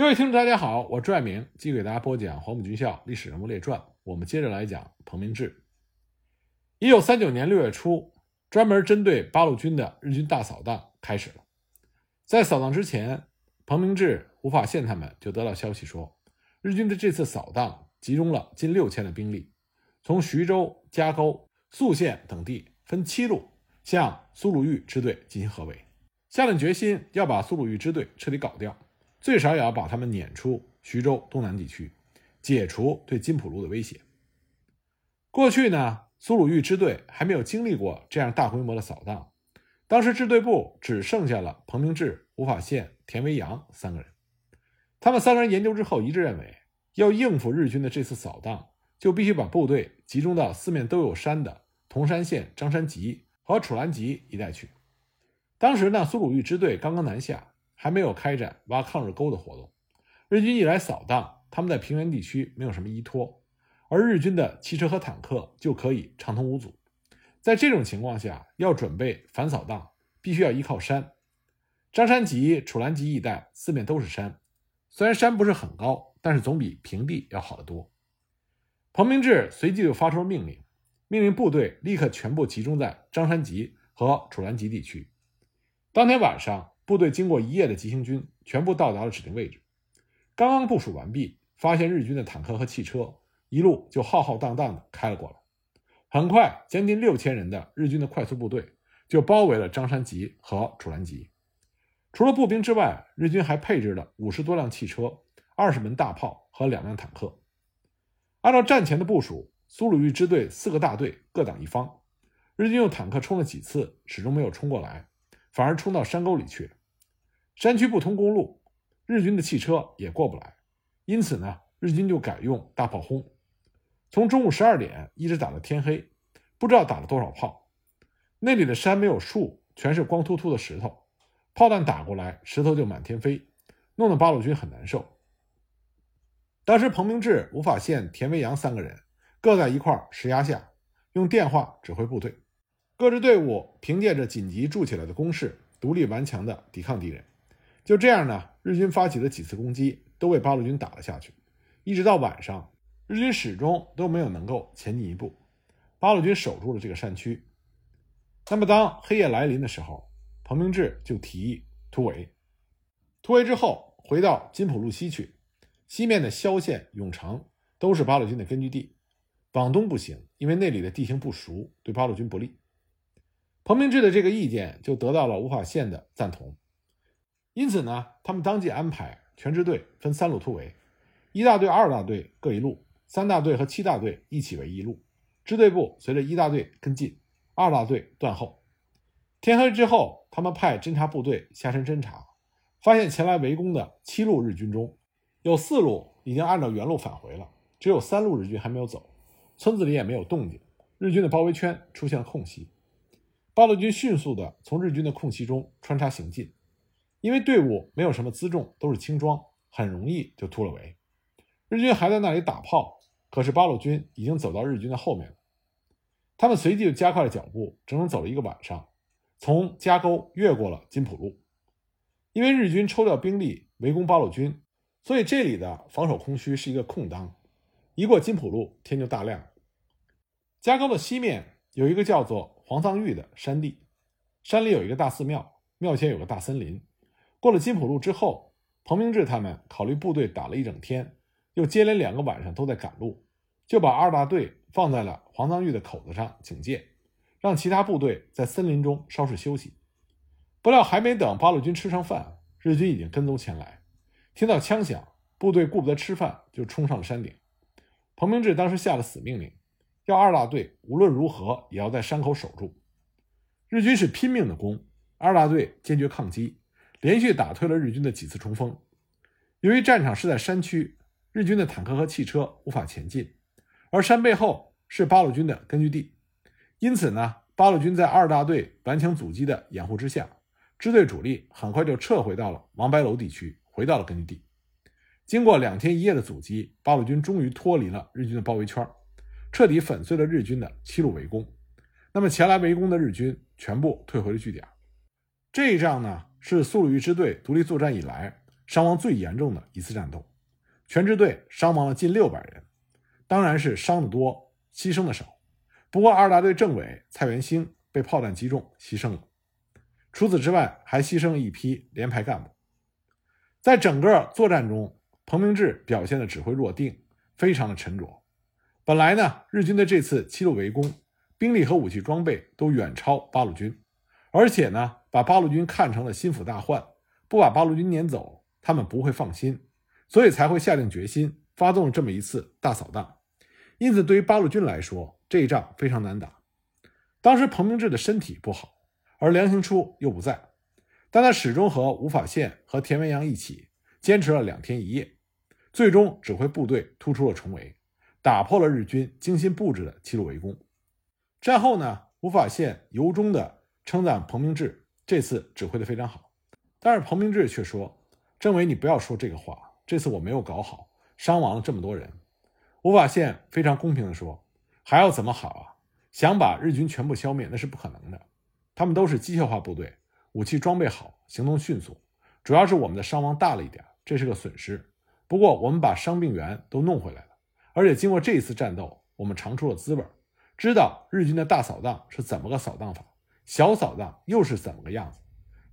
各位听众，大家好，我朱爱明继续给大家播讲《黄埔军校历史人物列传》。我们接着来讲彭明志。一九三九年六月初，专门针对八路军的日军大扫荡开始了。在扫荡之前，彭明志、吴法宪他们就得到消息说，日军的这次扫荡集中了近六千的兵力，从徐州、夹沟、宿县等地分七路向苏鲁豫支队进行合围，下定决心要把苏鲁豫支队彻底搞掉。最少也要把他们撵出徐州东南地区，解除对金浦路的威胁。过去呢，苏鲁豫支队还没有经历过这样大规模的扫荡，当时支队部只剩下了彭明志、吴法宪、田维阳三个人。他们三个人研究之后一致认为，要应付日军的这次扫荡，就必须把部队集中到四面都有山的铜山县张山集和楚兰集一带去。当时呢，苏鲁豫支队刚刚南下。还没有开展挖抗日沟的活动，日军一来扫荡，他们在平原地区没有什么依托，而日军的汽车和坦克就可以畅通无阻。在这种情况下，要准备反扫荡，必须要依靠山。张山集、楚兰集一带四面都是山，虽然山不是很高，但是总比平地要好得多。彭明志随即就发出了命令，命令部队立刻全部集中在张山集和楚兰集地区。当天晚上。部队经过一夜的急行军，全部到达了指定位置。刚刚部署完毕，发现日军的坦克和汽车一路就浩浩荡荡的开了过来。很快，将近六千人的日军的快速部队就包围了张山集和楚兰集。除了步兵之外，日军还配置了五十多辆汽车、二十门大炮和两辆坦克。按照战前的部署，苏鲁豫支队四个大队各挡一方。日军用坦克冲了几次，始终没有冲过来，反而冲到山沟里去了。山区不通公路，日军的汽车也过不来，因此呢，日军就改用大炮轰，从中午十二点一直打到天黑，不知道打了多少炮。那里的山没有树，全是光秃秃的石头，炮弹打过来，石头就满天飞，弄得八路军很难受。当时彭明志、吴法宪、田维阳三个人各在一块石崖下，用电话指挥部队，各支队伍凭借着紧急筑起来的工事，独立顽强地抵抗敌人。就这样呢，日军发起的几次攻击都被八路军打了下去，一直到晚上，日军始终都没有能够前进一步。八路军守住了这个山区。那么，当黑夜来临的时候，彭明志就提议突围。突围之后，回到金浦路西去，西面的萧县、永城都是八路军的根据地，往东不行，因为那里的地形不熟，对八路军不利。彭明志的这个意见就得到了吴法宪的赞同。因此呢，他们当即安排全支队分三路突围，一大队、二大队各一路，三大队和七大队一起为一路。支队部随着一大队跟进，二大队断后。天黑之后，他们派侦察部队下山侦察，发现前来围攻的七路日军中，有四路已经按照原路返回了，只有三路日军还没有走。村子里也没有动静，日军的包围圈出现了空隙。八路军迅速地从日军的空隙中穿插行进。因为队伍没有什么辎重，都是轻装，很容易就突了围。日军还在那里打炮，可是八路军已经走到日军的后面了。他们随即就加快了脚步，整整走了一个晚上，从夹沟越过了金浦路。因为日军抽调兵力围攻八路军，所以这里的防守空虚是一个空当。一过金浦路，天就大亮。夹沟的西面有一个叫做黄藏峪的山地，山里有一个大寺庙，庙前有个大森林。过了金浦路之后，彭明志他们考虑部队打了一整天，又接连两个晚上都在赶路，就把二大队放在了黄桑峪的口子上警戒，让其他部队在森林中稍事休息。不料还没等八路军吃上饭，日军已经跟踪前来。听到枪响，部队顾不得吃饭，就冲上了山顶。彭明志当时下了死命令，要二大队无论如何也要在山口守住。日军是拼命的攻，二大队坚决抗击。连续打退了日军的几次冲锋。由于战场是在山区，日军的坦克和汽车无法前进，而山背后是八路军的根据地，因此呢，八路军在二大队顽强阻击的掩护之下，支队主力很快就撤回到了王白楼地区，回到了根据地。经过两天一夜的阻击，八路军终于脱离了日军的包围圈，彻底粉碎了日军的七路围攻。那么前来围攻的日军全部退回了据点。这一仗呢？是苏鲁豫支队独立作战以来伤亡最严重的一次战斗，全支队伤亡了近六百人，当然是伤的多，牺牲的少。不过二大队政委蔡元兴被炮弹击中，牺牲了。除此之外，还牺牲了一批连排干部。在整个作战中，彭明志表现的指挥若定，非常的沉着。本来呢，日军的这次七路围攻，兵力和武器装备都远超八路军，而且呢，把八路军看成了心腹大患，不把八路军撵走，他们不会放心，所以才会下定决心发动这么一次大扫荡。因此，对于八路军来说，这一仗非常难打。当时彭明志的身体不好。而梁兴初又不在，但他始终和吴法宪和田文阳一起坚持了两天一夜，最终指挥部队突出了重围，打破了日军精心布置的七路围攻。战后呢，吴法宪由衷的称赞彭明志这次指挥的非常好，但是彭明志却说：“政委，你不要说这个话，这次我没有搞好，伤亡了这么多人。”吴法宪非常公平的说：“还要怎么好啊？想把日军全部消灭那是不可能的。”他们都是机械化部队，武器装备好，行动迅速。主要是我们的伤亡大了一点，这是个损失。不过我们把伤病员都弄回来了，而且经过这一次战斗，我们尝出了滋味，知道日军的大扫荡是怎么个扫荡法，小扫荡又是怎么个样子。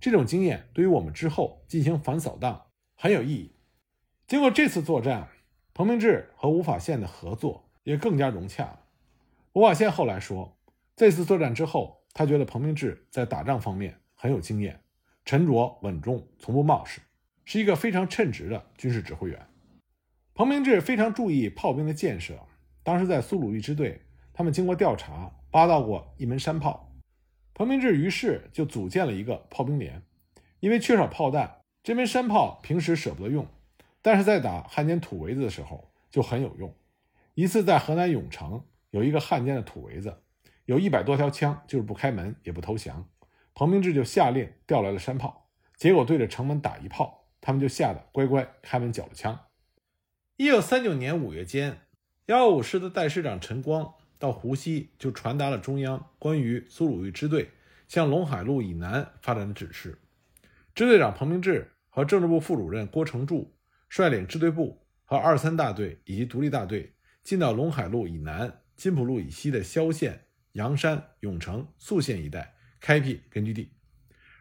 这种经验对于我们之后进行反扫荡很有意义。经过这次作战，彭明志和吴法宪的合作也更加融洽。吴法宪后来说，这次作战之后。他觉得彭明志在打仗方面很有经验，沉着稳重，从不冒失，是一个非常称职的军事指挥员。彭明志非常注意炮兵的建设。当时在苏鲁豫支队，他们经过调查，扒到过一门山炮。彭明志于是就组建了一个炮兵连。因为缺少炮弹，这门山炮平时舍不得用，但是在打汉奸土围子的时候就很有用。一次在河南永城，有一个汉奸的土围子。有一百多条枪，就是不开门也不投降。彭明志就下令调来了山炮，结果对着城门打一炮，他们就吓得乖乖开门缴了枪。一九三九年五月间，幺五师的代师长陈光到湖西就传达了中央关于苏鲁豫支队向陇海路以南发展的指示。支队长彭明志和政治部副主任郭成柱率领支队部和二三大队以及独立大队进到陇海路以南、金浦路以西的萧县。阳山、永城、宿县一带开辟根据地，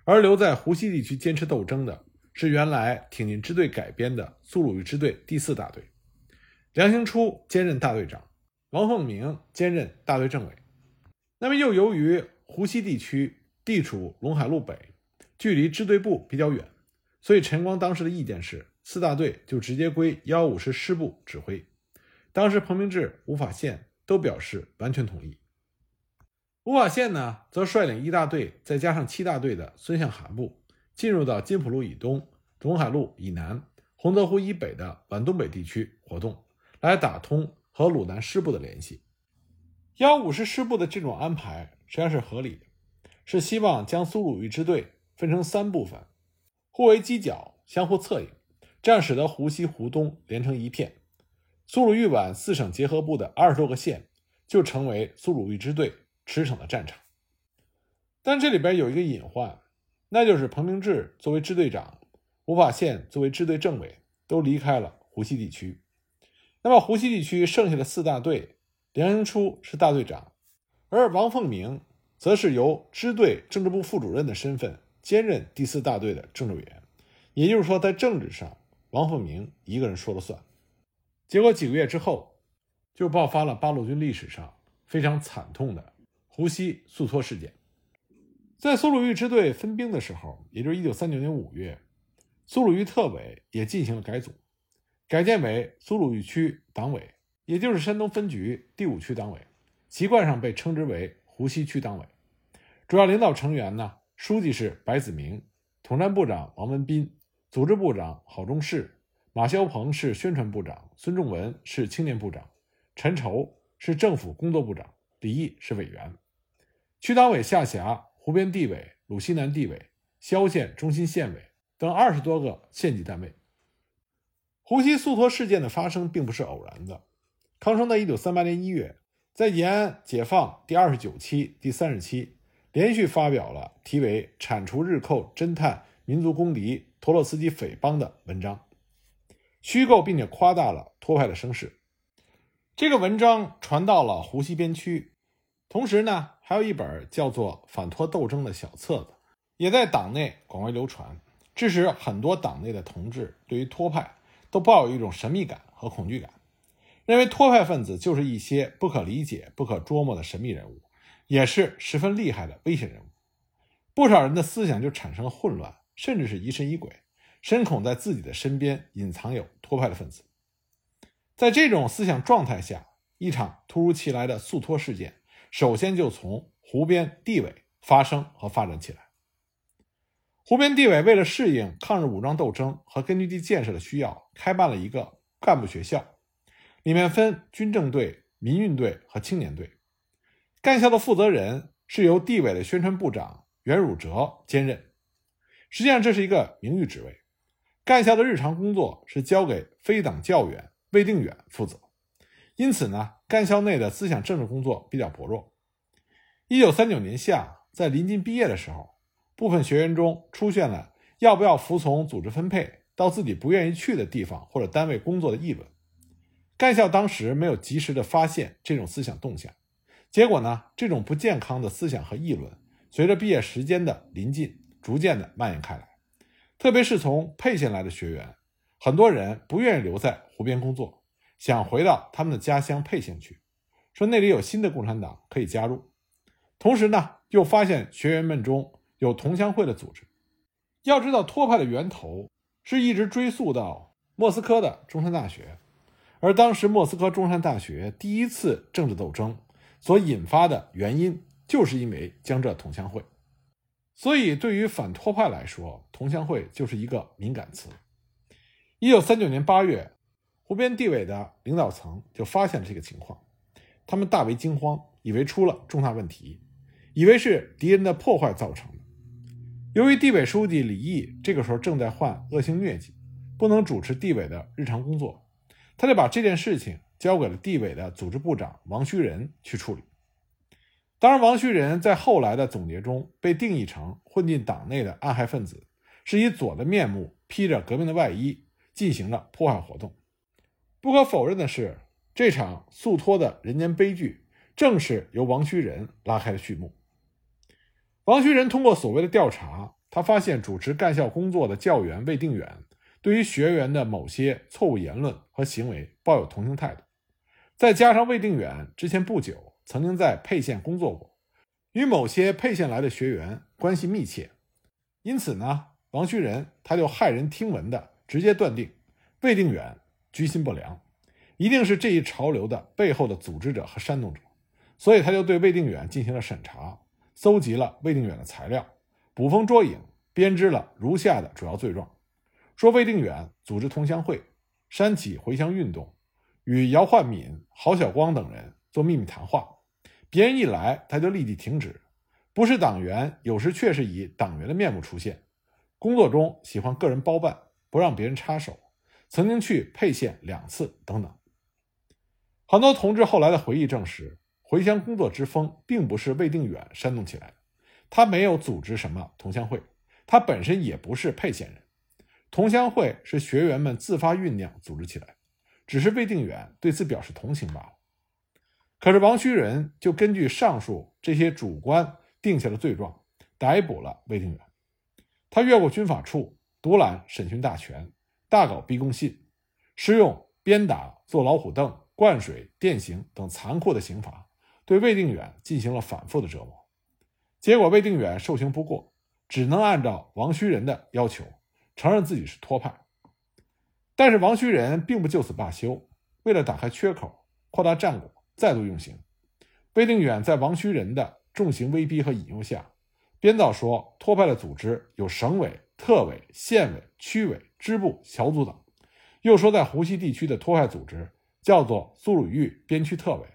而留在湖西地区坚持斗争的是原来挺进支队改编的苏鲁豫支队第四大队，梁兴初兼任大队长，王凤鸣兼任大队政委。那么又由于湖西地区地处陇海路北，距离支队部比较远，所以陈光当时的意见是四大队就直接归幺五师师部指挥。当时彭明志、吴法宪都表示完全同意。吴法宪呢，则率领一大队，再加上七大队的孙向涵部，进入到金浦路以东、陇海路以南、洪泽湖以北的皖东北地区活动，来打通和鲁南师部的联系。幺五师师部的这种安排实际上是合理的，是希望将苏鲁豫支队分成三部分，互为犄角，相互策应，这样使得湖西、湖东连成一片。苏鲁豫皖四省结合部的二十多个县，就成为苏鲁豫支队。驰骋的战场，但这里边有一个隐患，那就是彭明志作为支队长，吴法宪作为支队政委都离开了湖西地区。那么湖西地区剩下的四大队，梁兴初是大队长，而王凤鸣则是由支队政治部副主任的身份兼任第四大队的政治委员。也就是说，在政治上，王凤鸣一个人说了算。结果几个月之后，就爆发了八路军历史上非常惨痛的。湖西肃托事件，在苏鲁豫支队分兵的时候，也就是一九三九年五月，苏鲁豫特委也进行了改组，改建为苏鲁豫区党委，也就是山东分局第五区党委，习惯上被称之为湖西区党委。主要领导成员呢，书记是白子明，统战部长王文斌，组织部长郝仲士，马肖鹏是宣传部长，孙仲文是青年部长，陈筹是政府工作部长，李毅是委员。区党委下辖湖边地委、鲁西南地委、萧县中心县委等二十多个县级单位。胡西肃托事件的发生并不是偶然的。康生在一九三八年一月，在延安解放第二十九期、第三十期，连续发表了题为《铲除日寇侦探民族公敌陀洛斯基匪帮的文章，虚构并且夸大了托派的声势。这个文章传到了湖西边区，同时呢，还有一本叫做《反托斗争》的小册子，也在党内广为流传，致使很多党内的同志对于托派都抱有一种神秘感和恐惧感，认为托派分子就是一些不可理解、不可捉摸的神秘人物，也是十分厉害的危险人物。不少人的思想就产生了混乱，甚至是疑神疑鬼，深恐在自己的身边隐藏有托派的分子。在这种思想状态下，一场突如其来的肃托事件，首先就从湖边地委发生和发展起来。湖边地委为了适应抗日武装斗争和根据地建设的需要，开办了一个干部学校，里面分军政队、民运队和青年队。干校的负责人是由地委的宣传部长。袁汝哲兼任，实际上这是一个名誉职位。干校的日常工作是交给非党教员魏定远负责，因此呢，干校内的思想政治工作比较薄弱。一九三九年夏，在临近毕业的时候，部分学员中出现了要不要服从组织分配到自己不愿意去的地方或者单位工作的议论。干校当时没有及时的发现这种思想动向，结果呢，这种不健康的思想和议论。随着毕业时间的临近，逐渐的蔓延开来。特别是从沛县来的学员，很多人不愿意留在湖边工作，想回到他们的家乡沛县去，说那里有新的共产党可以加入。同时呢，又发现学员们中有同乡会的组织。要知道，托派的源头是一直追溯到莫斯科的中山大学，而当时莫斯科中山大学第一次政治斗争所引发的原因。就是因为江浙同乡会，所以对于反托派来说，同乡会就是一个敏感词。一九三九年八月，湖边地委的领导层就发现了这个情况，他们大为惊慌，以为出了重大问题，以为是敌人的破坏造成的。由于地委书记李毅这个时候正在患恶性疟疾，不能主持地委的日常工作，他就把这件事情交给了地委的组织部长王须仁去处理。当然，王旭仁在后来的总结中被定义成混进党内的暗害分子，是以左的面目披着革命的外衣进行了破坏活动。不可否认的是，这场诉托的人间悲剧正是由王旭仁拉开了序幕。王旭仁通过所谓的调查，他发现主持干校工作的教员魏定远对于学员的某些错误言论和行为抱有同情态度，再加上魏定远之前不久。曾经在沛县工作过，与某些沛县来的学员关系密切，因此呢，王旭仁他就骇人听闻的直接断定魏定远居心不良，一定是这一潮流的背后的组织者和煽动者，所以他就对魏定远进行了审查，搜集了魏定远的材料，捕风捉影，编织了如下的主要罪状：说魏定远组织同乡会，煽起回乡运动，与姚焕敏、郝晓光等人做秘密谈话。别人一来，他就立即停止。不是党员，有时却是以党员的面目出现。工作中喜欢个人包办，不让别人插手。曾经去沛县两次，等等。很多同志后来的回忆证实，回乡工作之风并不是魏定远煽动起来的。他没有组织什么同乡会，他本身也不是沛县人。同乡会是学员们自发酝酿组织起来，只是魏定远对此表示同情罢了。可是王虚仁就根据上述这些主观定下的罪状，逮捕了魏定远。他越过军法处，独揽审讯大权，大搞逼供信，施用鞭打、坐老虎凳、灌水、电刑等残酷的刑罚，对魏定远进行了反复的折磨。结果，魏定远受刑不过，只能按照王须仁的要求承认自己是托派。但是，王须仁并不就此罢休，为了打开缺口，扩大战果。再度用刑，魏定远在王须仁的重刑威逼和引诱下，编造说托派的组织有省委、特委、县委、区委、支部、小组等，又说在湖西地区的托派组织叫做苏鲁豫边区特委，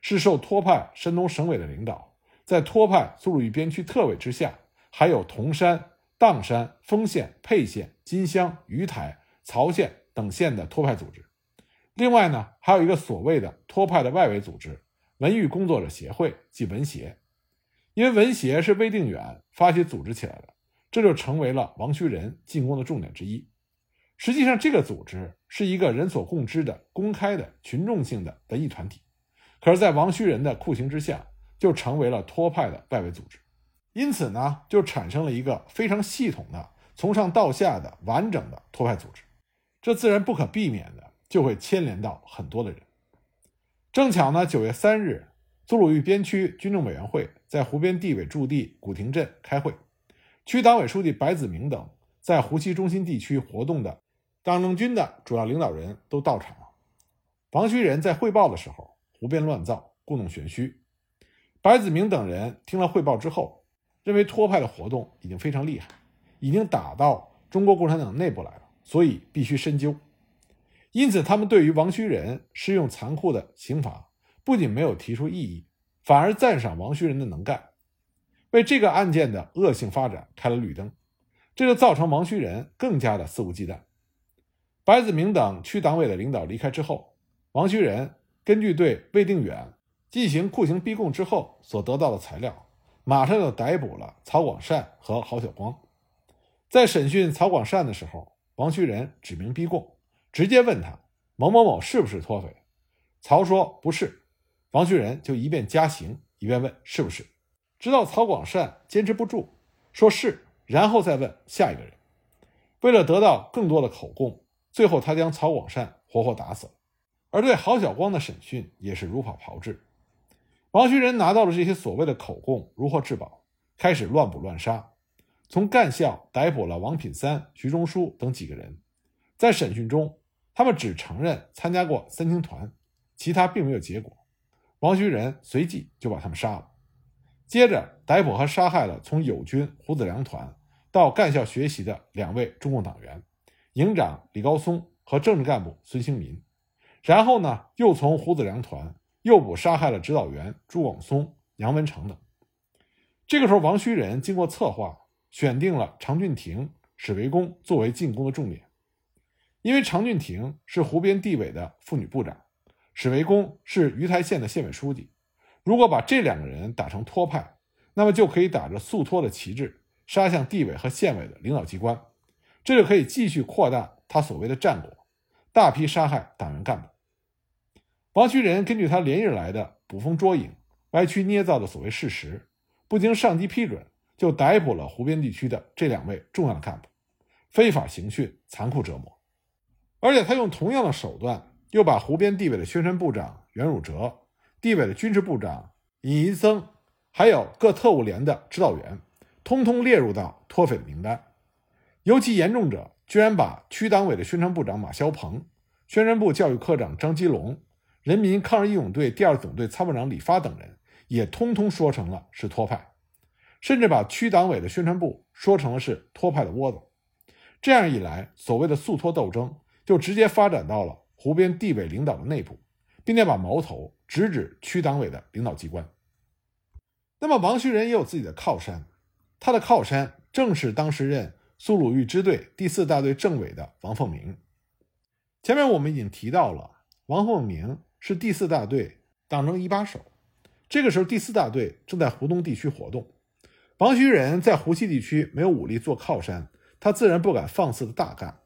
是受托派山东省委的领导，在托派苏鲁豫边区特委之下，还有铜山、砀山、丰县、沛县、金乡、鱼台、曹县等县的托派组织。另外呢，还有一个所谓的托派的外围组织——文娱工作者协会，即文协。因为文协是魏定远发起组织起来的，这就成为了王须仁进攻的重点之一。实际上，这个组织是一个人所共知的、公开的、群众性的文艺团体，可是，在王须仁的酷刑之下，就成为了托派的外围组织。因此呢，就产生了一个非常系统的、从上到下的完整的托派组织。这自然不可避免的就会牵连到很多的人。正巧呢，九月三日，祖鲁豫边区军政委员会在湖边地委驻地古亭镇开会，区党委书记白子明等在湖西中心地区活动的党政军的主要领导人都到场了。王须仁在汇报的时候胡编乱造，故弄玄虚。白子明等人听了汇报之后，认为托派的活动已经非常厉害，已经打到中国共产党内部来了，所以必须深究。因此，他们对于王须仁施用残酷的刑罚，不仅没有提出异议，反而赞赏王须仁的能干，为这个案件的恶性发展开了绿灯。这就造成王须仁更加的肆无忌惮。白子明等区党委的领导离开之后，王须仁根据对魏定远进行酷刑逼供之后所得到的材料，马上就逮捕了曹广善和郝晓光。在审讯曹广善的时候，王旭仁指名逼供。直接问他某某某是不是脱匪？曹说不是，王旭仁就一边加刑一边问是不是，直到曹广善坚持不住，说是，然后再问下一个人。为了得到更多的口供，最后他将曹广善活活打死了。而对郝晓光的审讯也是如法炮制。王旭仁拿到了这些所谓的口供，如获至宝，开始乱捕乱杀，从干校逮捕了王品三、徐中书等几个人，在审讯中。他们只承认参加过三青团，其他并没有结果。王须仁随即就把他们杀了，接着逮捕和杀害了从友军胡子良团到干校学习的两位中共党员，营长李高松和政治干部孙兴民。然后呢，又从胡子良团诱捕杀害了指导员朱广松、杨文成等。这个时候，王须仁经过策划，选定了常俊廷、史维恭作为进攻的重点。因为常俊廷是湖边地委的妇女部长，史维恭是鱼台县的县委书记。如果把这两个人打成托派，那么就可以打着肃托的旗帜杀向地委和县委的领导机关，这就可以继续扩大他所谓的战果，大批杀害党员干部。王须仁根据他连日来的捕风捉影、歪曲捏造的所谓事实，不经上级批准就逮捕了湖边地区的这两位重要的干部，非法刑讯、残酷折磨。而且他用同样的手段，又把湖边地委的宣传部长袁汝哲、地委的军事部长尹银增，还有各特务连的指导员，通通列入到脱匪名单。尤其严重者，居然把区党委的宣传部长马肖鹏、宣传部教育科长张基龙、人民抗日义勇队第二总队参谋长李发等人，也通通说成了是托派，甚至把区党委的宣传部说成了是托派的窝子。这样一来，所谓的肃托斗争。就直接发展到了湖边地委领导的内部，并且把矛头直指区党委的领导机关。那么王旭仁也有自己的靠山，他的靠山正是当时任苏鲁豫支队第四大队政委的王凤鸣。前面我们已经提到了，王凤鸣是第四大队党政一把手。这个时候，第四大队正在湖东地区活动，王须仁在湖西地区没有武力做靠山，他自然不敢放肆的大干。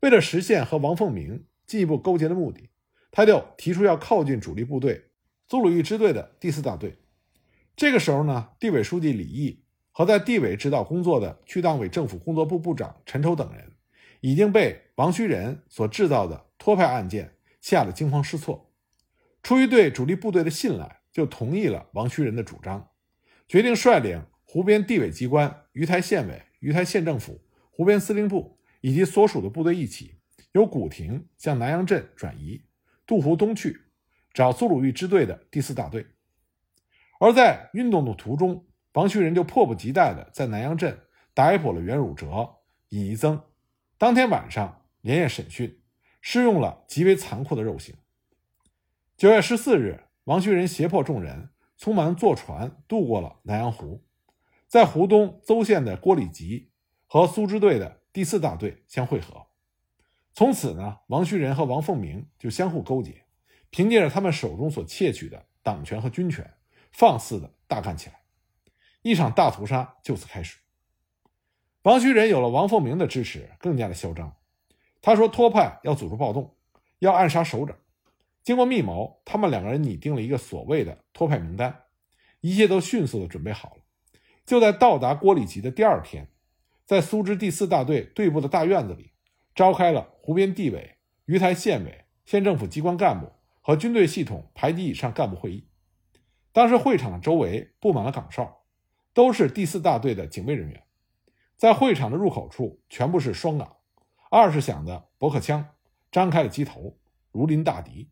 为了实现和王凤鸣进一步勾结的目的，他就提出要靠近主力部队祖鲁豫支队的第四大队。这个时候呢，地委书记李毅和在地委指导工作的区党委政府工作部部长陈筹等人，已经被王须仁所制造的托派案件吓得惊慌失措。出于对主力部队的信赖，就同意了王须仁的主张，决定率领湖边地委机关、鱼台县委、鱼台县政府、湖边司令部。以及所属的部队一起，由古亭向南阳镇转移，渡湖东去，找苏鲁豫支队的第四大队。而在运动的途中，王旭仁就迫不及待地在南阳镇逮捕了袁汝哲、尹宜增。当天晚上连夜审讯，施用了极为残酷的肉刑。九月十四日，王旭仁胁迫众人匆忙坐船渡过了南阳湖，在湖东邹县的郭里集和苏支队的。第四大队相会合，从此呢，王旭仁和王凤鸣就相互勾结，凭借着他们手中所窃取的党权和军权，放肆的大干起来，一场大屠杀就此开始。王旭仁有了王凤鸣的支持，更加的嚣张。他说托派要组织暴动，要暗杀首长。经过密谋，他们两个人拟定了一个所谓的托派名单，一切都迅速的准备好了。就在到达郭里集的第二天，在苏支第四大队队部的大院子里，召开了湖边地委、鱼台县委、县政府机关干部和军队系统排级以上干部会议。当时会场的周围布满了岗哨，都是第四大队的警卫人员。在会场的入口处，全部是双岗，二十响的驳壳枪张开了机头，如临大敌，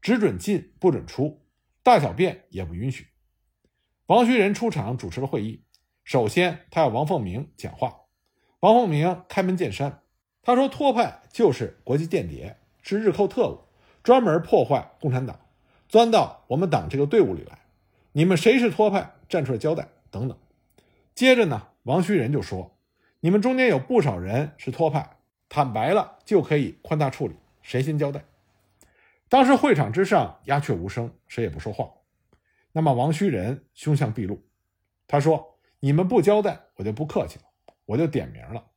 只准进不准出，大小便也不允许。王须仁出场主持了会议。首先，他要王凤鸣讲话。王凤鸣开门见山，他说：“托派就是国际间谍，是日寇特务，专门破坏共产党，钻到我们党这个队伍里来。你们谁是托派？站出来交代。”等等。接着呢，王须仁就说。你们中间有不少人是托派，坦白了就可以宽大处理。谁先交代？当时会场之上鸦雀无声，谁也不说话。那么王虚仁凶相毕露，他说：“你们不交代，我就不客气了，我就点名了。”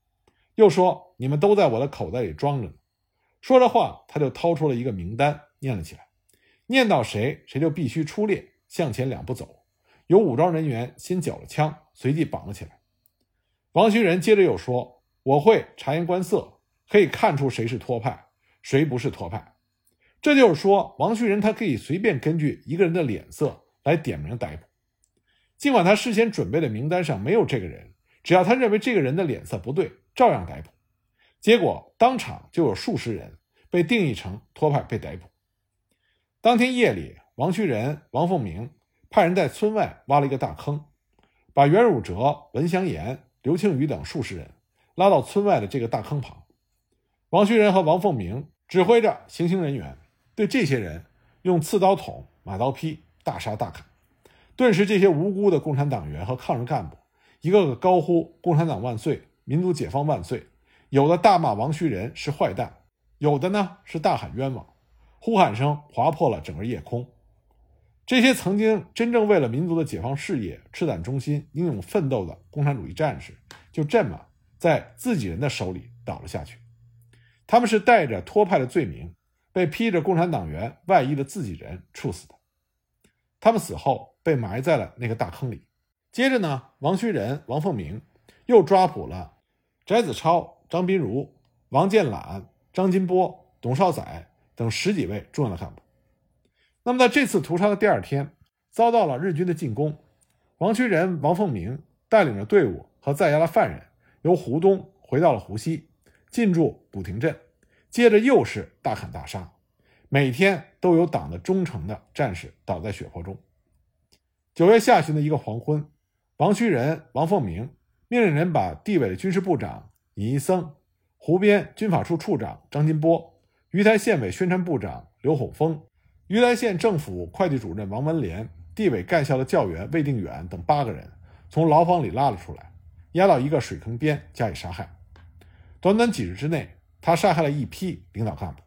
又说：“你们都在我的口袋里装着呢。”说着话，他就掏出了一个名单，念了起来。念到谁，谁就必须出列向前两步走。有武装人员先缴了枪，随即绑了起来。王虚仁接着又说：“我会察言观色，可以看出谁是托派，谁不是托派。这就是说，王旭仁他可以随便根据一个人的脸色来点名逮捕，尽管他事先准备的名单上没有这个人，只要他认为这个人的脸色不对，照样逮捕。结果当场就有数十人被定义成托派被逮捕。当天夜里，王旭仁、王凤鸣派人在村外挖了一个大坑，把袁汝哲、文祥岩。”刘庆宇等数十人拉到村外的这个大坑旁，王旭仁和王凤鸣指挥着行刑人员对这些人用刺刀捅、马刀劈，大杀大砍。顿时，这些无辜的共产党员和抗日干部一个个高呼“共产党万岁，民族解放万岁”，有的大骂王旭仁是坏蛋，有的呢是大喊冤枉，呼喊声划破了整个夜空。这些曾经真正为了民族的解放事业赤胆忠心、英勇奋斗的共产主义战士，就这么在自己人的手里倒了下去。他们是带着托派的罪名，被披着共产党员外衣的自己人处死的。他们死后被埋在了那个大坑里。接着呢，王须仁、王凤鸣又抓捕了翟子超、张宾如、王建览、张金波、董少载等十几位重要的干部。那么，在这次屠杀的第二天，遭到了日军的进攻。王须仁、王凤鸣带领着队伍和在押的犯人，由湖东回到了湖西，进驻古亭镇。接着又是大砍大杀，每天都有党的忠诚的战士倒在血泊中。九月下旬的一个黄昏，王须仁、王凤鸣命令人把地委的军事部长尹一僧、湖边军法处处长张金波、鱼台县委宣传部长刘洪峰。鱼台县政府会计主任王文莲、地委干校的教员魏定远等八个人从牢房里拉了出来，押到一个水坑边加以杀害。短短几日之内，他杀害了一批领导干部。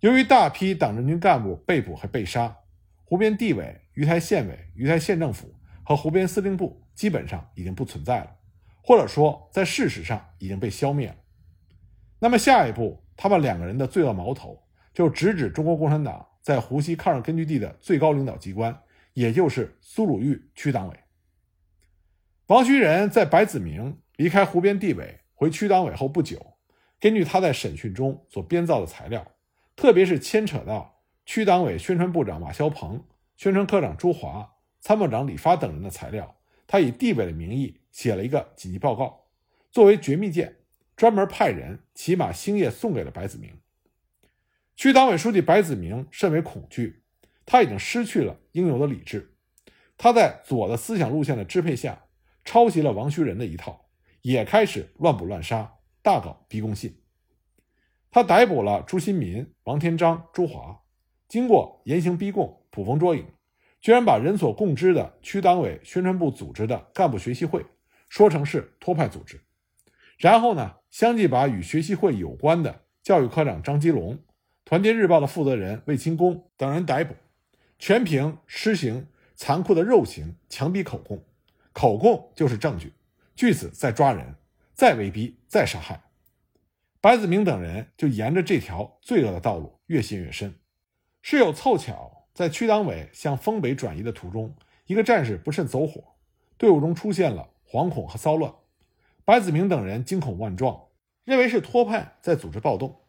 由于大批党政军干部被捕和被杀，湖边地委、鱼台县委、鱼台县政府和湖边司令部基本上已经不存在了，或者说在事实上已经被消灭了。那么下一步，他们两个人的罪恶矛头就直指中国共产党。在湖西抗日根据地的最高领导机关，也就是苏鲁豫区党委。王须仁在白子明离开湖边地委回区党委后不久，根据他在审讯中所编造的材料，特别是牵扯到区党委宣传部长马肖鹏、宣传科长朱华、参谋长李发等人的材料，他以地委的名义写了一个紧急报告，作为绝密件，专门派人骑马星夜送给了白子明。区党委书记白子明甚为恐惧，他已经失去了应有的理智。他在左的思想路线的支配下，抄袭了王须仁的一套，也开始乱捕乱杀，大搞逼供信。他逮捕了朱新民、王天章、朱华，经过严刑逼供、捕风捉影，居然把人所共知的区党委宣传部组织的干部学习会说成是托派组织，然后呢，相继把与学习会有关的教育科长张基龙。团结日报的负责人魏清功等人逮捕，全凭施行残酷的肉刑，强逼口供，口供就是证据，据此再抓人，再威逼，再杀害。白子明等人就沿着这条罪恶的道路越陷越深。事有凑巧，在区党委向丰北转移的途中，一个战士不慎走火，队伍中出现了惶恐和骚乱。白子明等人惊恐万状，认为是托派在组织暴动，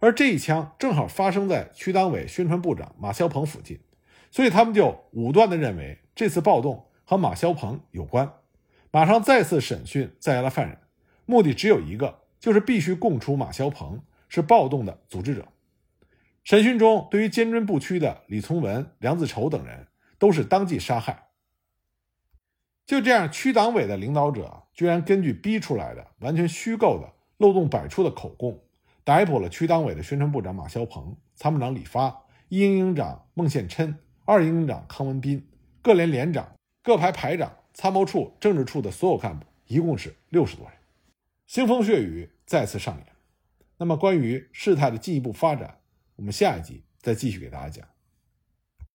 而这一枪正好发生在区党委宣传部长马肖鹏附近，所以他们就武断地认为这次暴动和马肖鹏有关，马上再次审讯在押的犯人，目的只有一个，就是必须供出马肖鹏是暴动的组织者。审讯中，对于坚贞不屈的李从文、梁子丑等人，都是当即杀害。就这样，区党委的领导者居然根据逼出来的完全虚构的、漏洞百出的口供，逮捕了区党委的宣传部长马肖鹏、参谋长李发、一营营长孟宪琛、二营营长康文斌、各连连长、各排排长、参谋处、政治处的所有干部，一共是六十多人。腥风血雨再次上演。那么，关于事态的进一步发展，我们下一集再继续给大家讲。